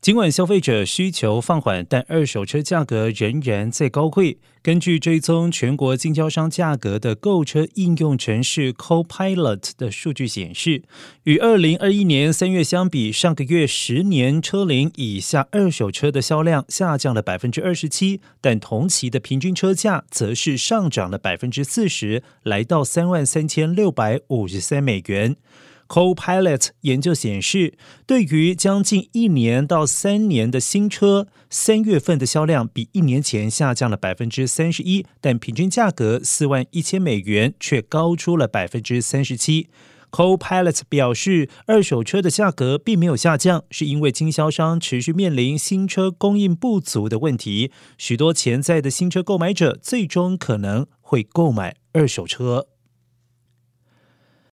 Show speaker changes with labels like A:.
A: 尽管消费者需求放缓，但二手车价格仍然在高贵。根据追踪全国经销商价格的购车应用程式 Copilot 的数据显示，与二零二一年三月相比，上个月十年车龄以下二手车的销量下降了百分之二十七，但同期的平均车价则是上涨了百分之四十，来到三万三千六百五十三美元。Copilot 研究显示，对于将近一年到三年的新车，三月份的销量比一年前下降了百分之三十一，但平均价格四万一千美元却高出了百分之三十七。Copilot 表示，二手车的价格并没有下降，是因为经销商持续面临新车供应不足的问题，许多潜在的新车购买者最终可能会购买二手车。